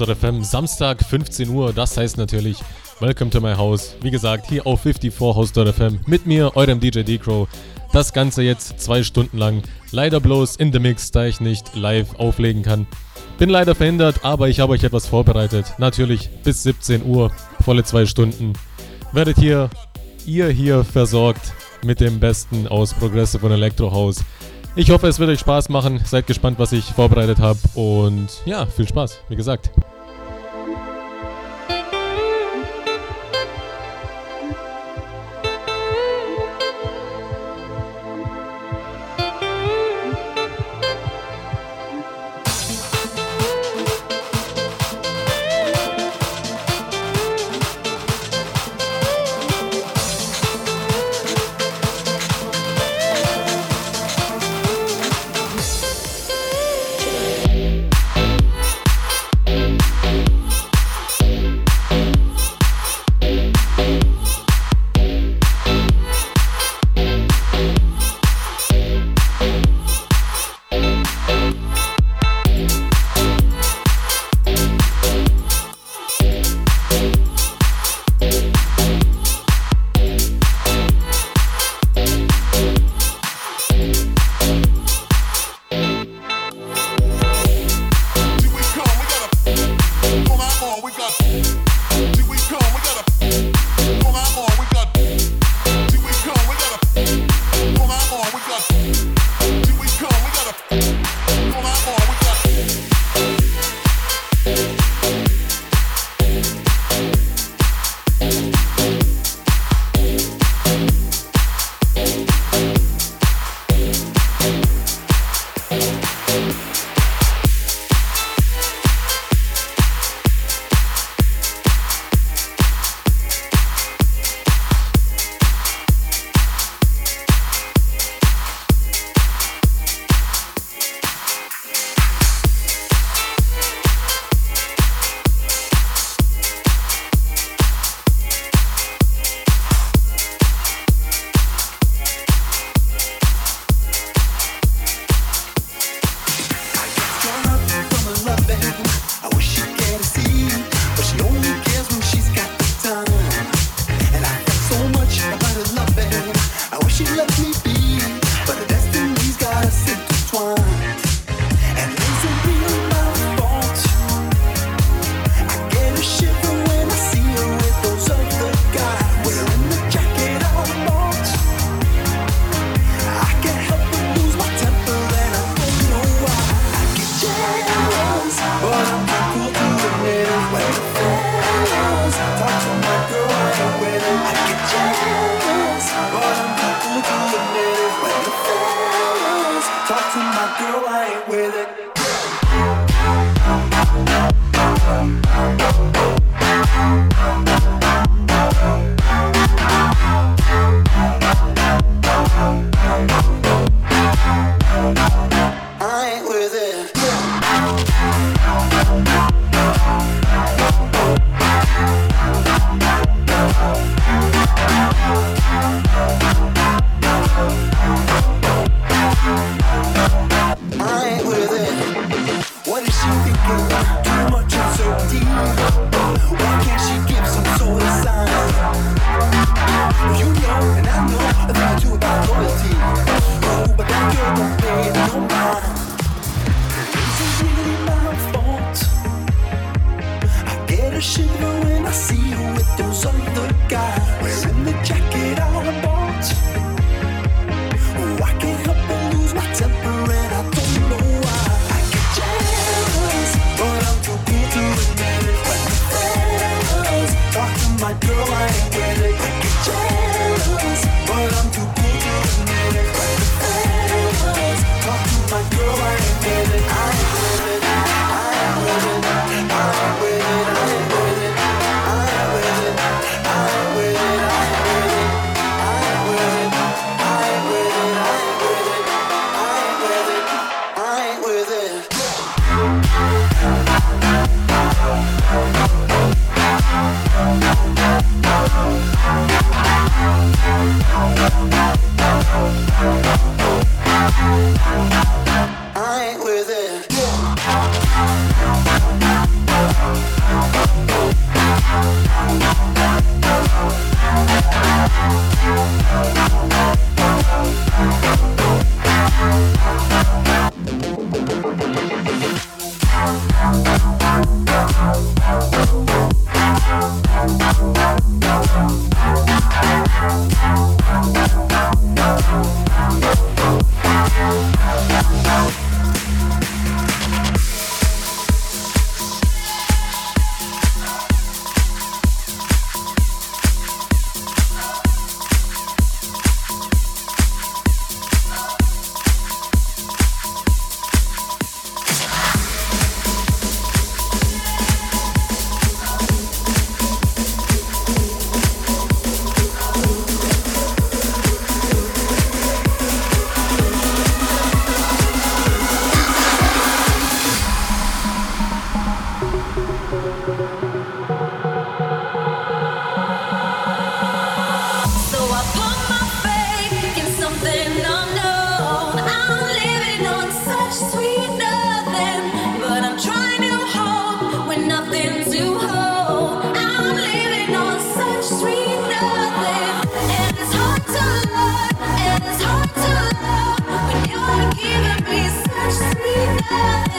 54house.fm, Samstag 15 Uhr. Das heißt natürlich Welcome to my house. Wie gesagt, hier auf 54house.fm mit mir, eurem DJ D-Crow. Das Ganze jetzt zwei Stunden lang. Leider bloß in the Mix, da ich nicht live auflegen kann. Bin leider verhindert, aber ich habe euch etwas vorbereitet. Natürlich bis 17 Uhr, volle zwei Stunden. Werdet hier, ihr hier versorgt mit dem Besten aus Progressive und Electro House. Ich hoffe, es wird euch Spaß machen. Seid gespannt, was ich vorbereitet habe. Und ja, viel Spaß, wie gesagt.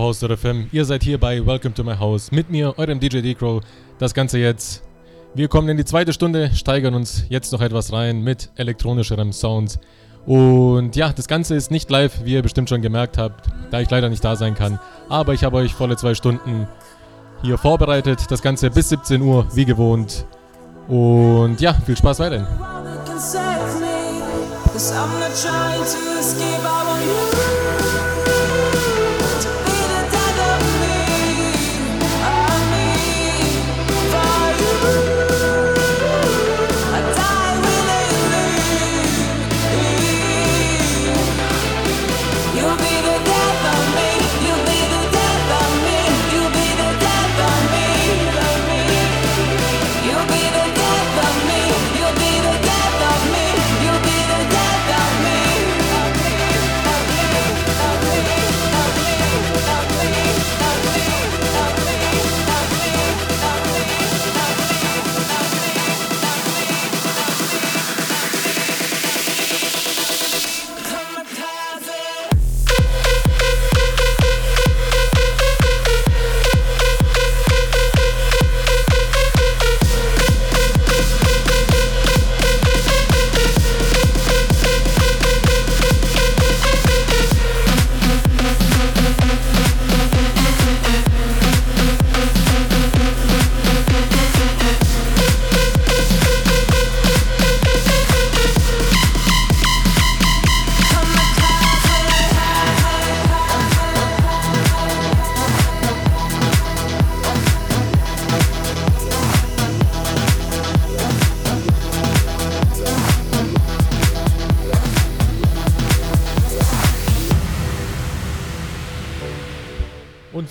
FM. Ihr seid hier bei Welcome to my house mit mir, eurem DJ D-Crow. Das Ganze jetzt. Wir kommen in die zweite Stunde, steigern uns jetzt noch etwas rein mit elektronischerem Sound. Und ja, das Ganze ist nicht live, wie ihr bestimmt schon gemerkt habt, da ich leider nicht da sein kann. Aber ich habe euch volle zwei Stunden hier vorbereitet. Das Ganze bis 17 Uhr, wie gewohnt. Und ja, viel Spaß weiterhin.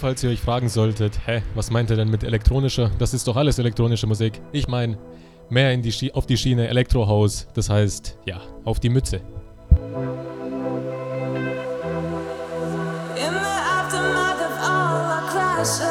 Falls ihr euch fragen solltet, hä, was meint ihr denn mit elektronischer? Das ist doch alles elektronische Musik. Ich meine, mehr in die auf die Schiene Elektrohaus, das heißt, ja, auf die Mütze. In the aftermath of all our crashes,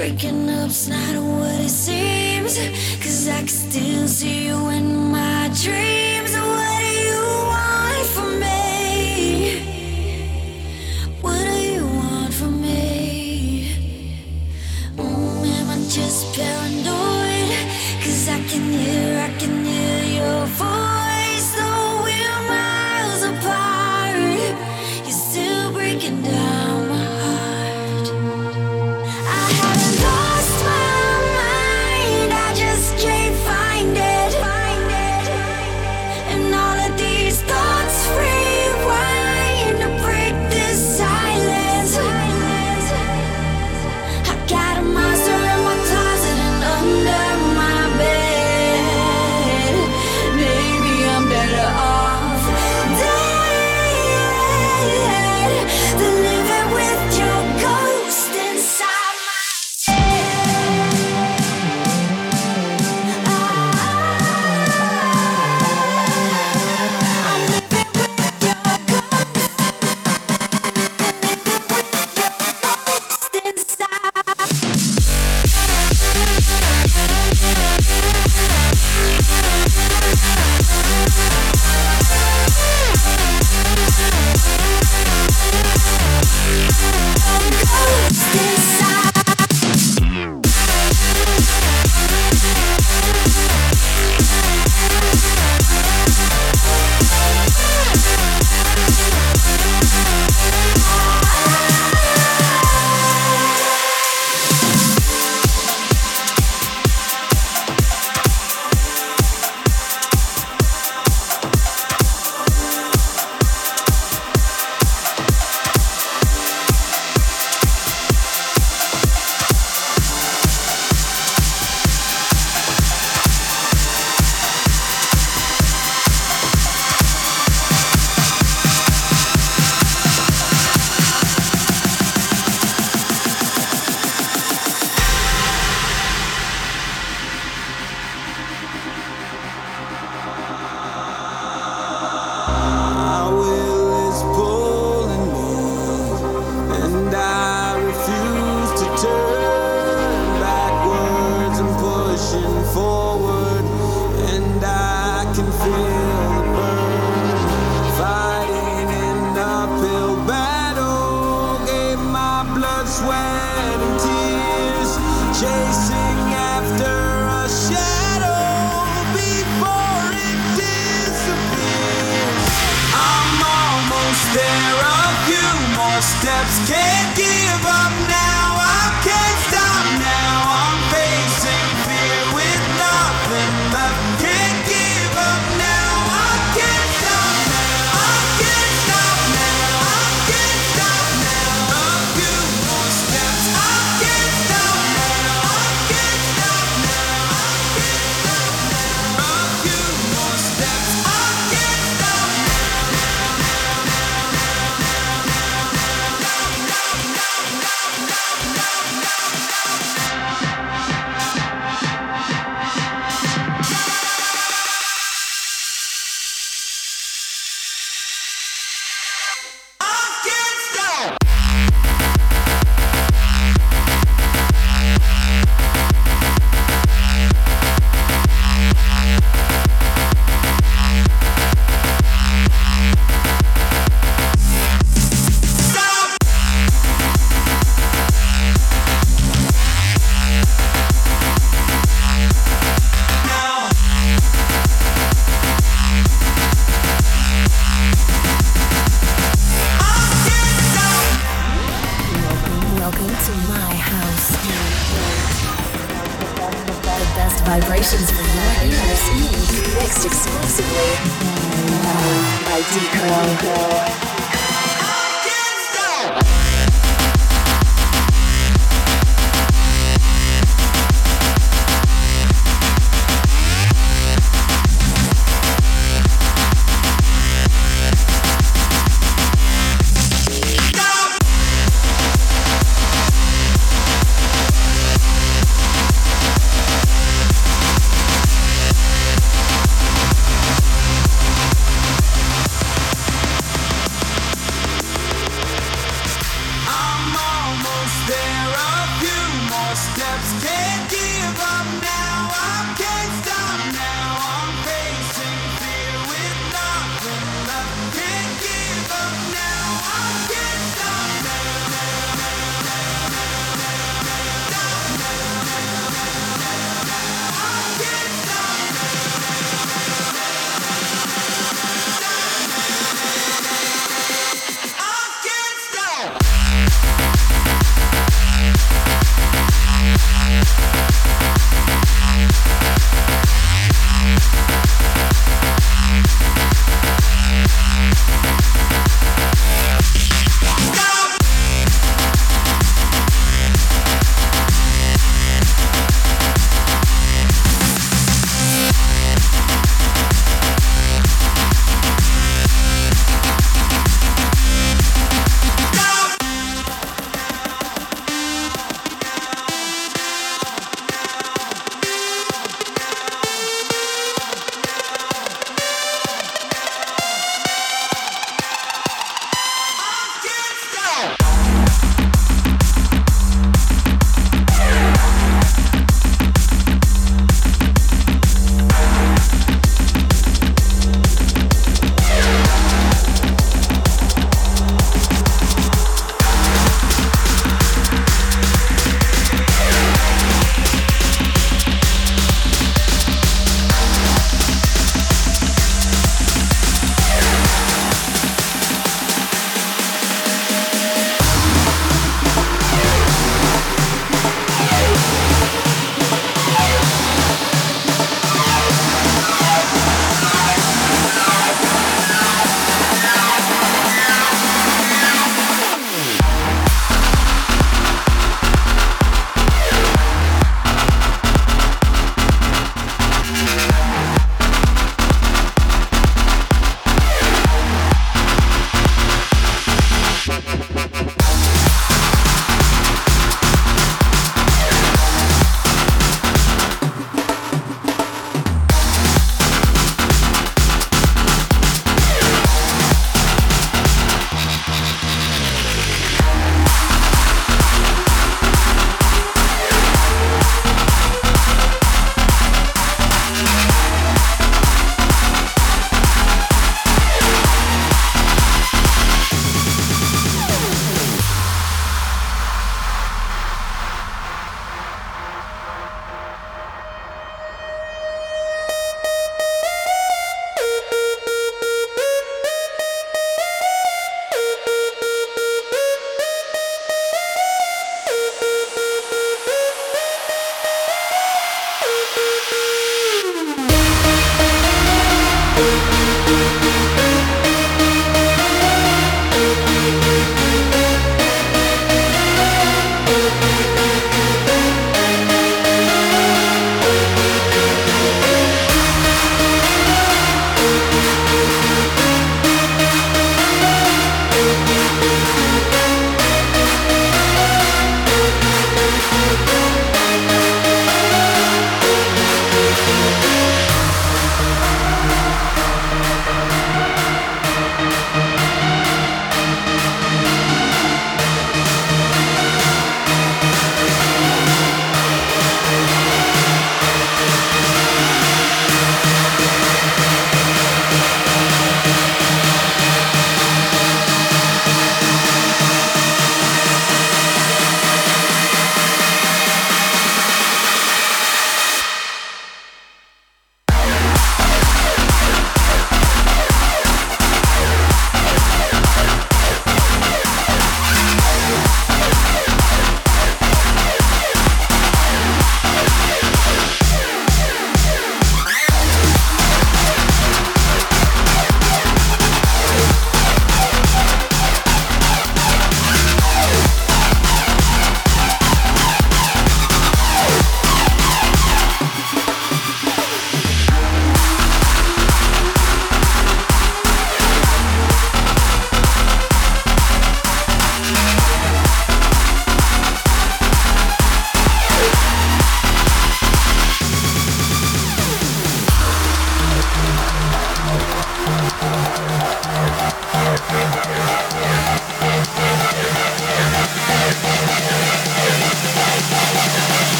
Breaking up's not what it seems, cause I can still see you in my dreams.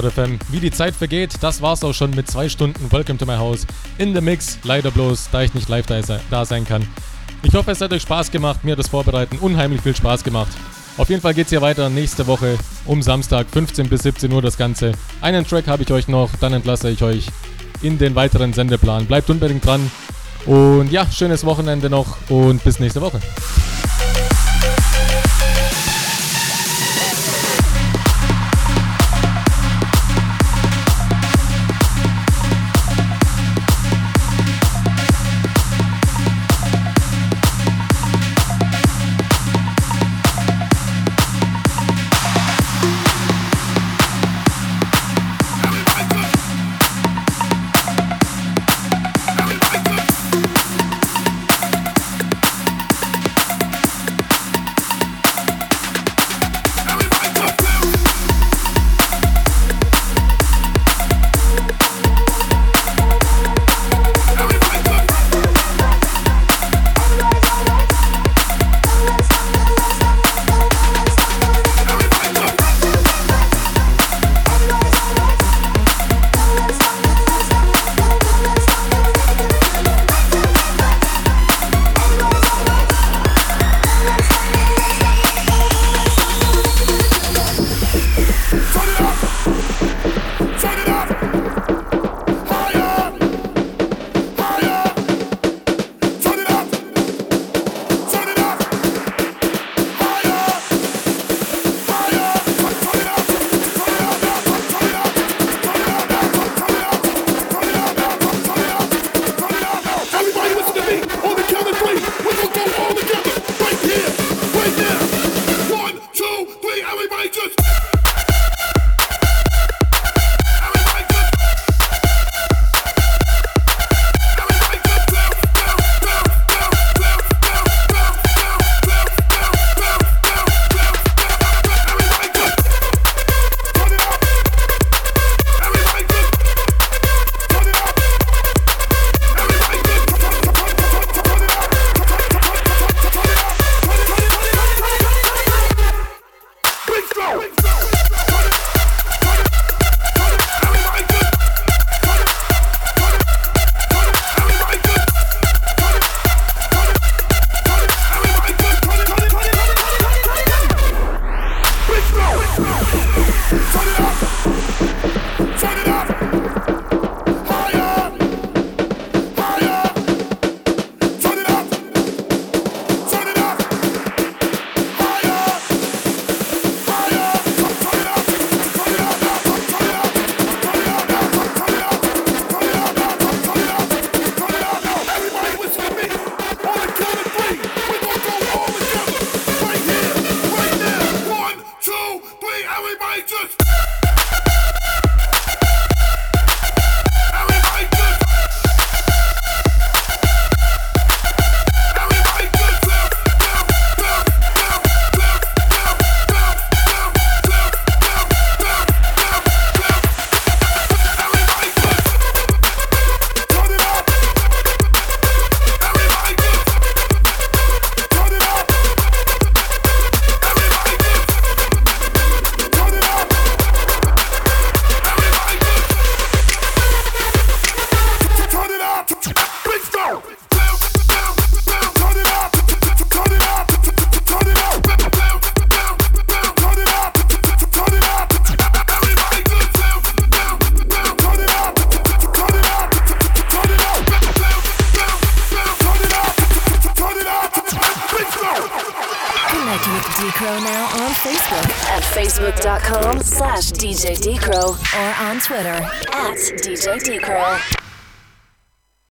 FM. Wie die Zeit vergeht, das war's auch schon mit zwei Stunden Welcome to my house in the Mix. Leider bloß, da ich nicht live da sein kann. Ich hoffe, es hat euch Spaß gemacht, mir das Vorbereiten unheimlich viel Spaß gemacht. Auf jeden Fall geht's hier weiter nächste Woche um Samstag 15 bis 17 Uhr das Ganze. Einen Track habe ich euch noch, dann entlasse ich euch in den weiteren Sendeplan. Bleibt unbedingt dran. Und ja, schönes Wochenende noch und bis nächste Woche.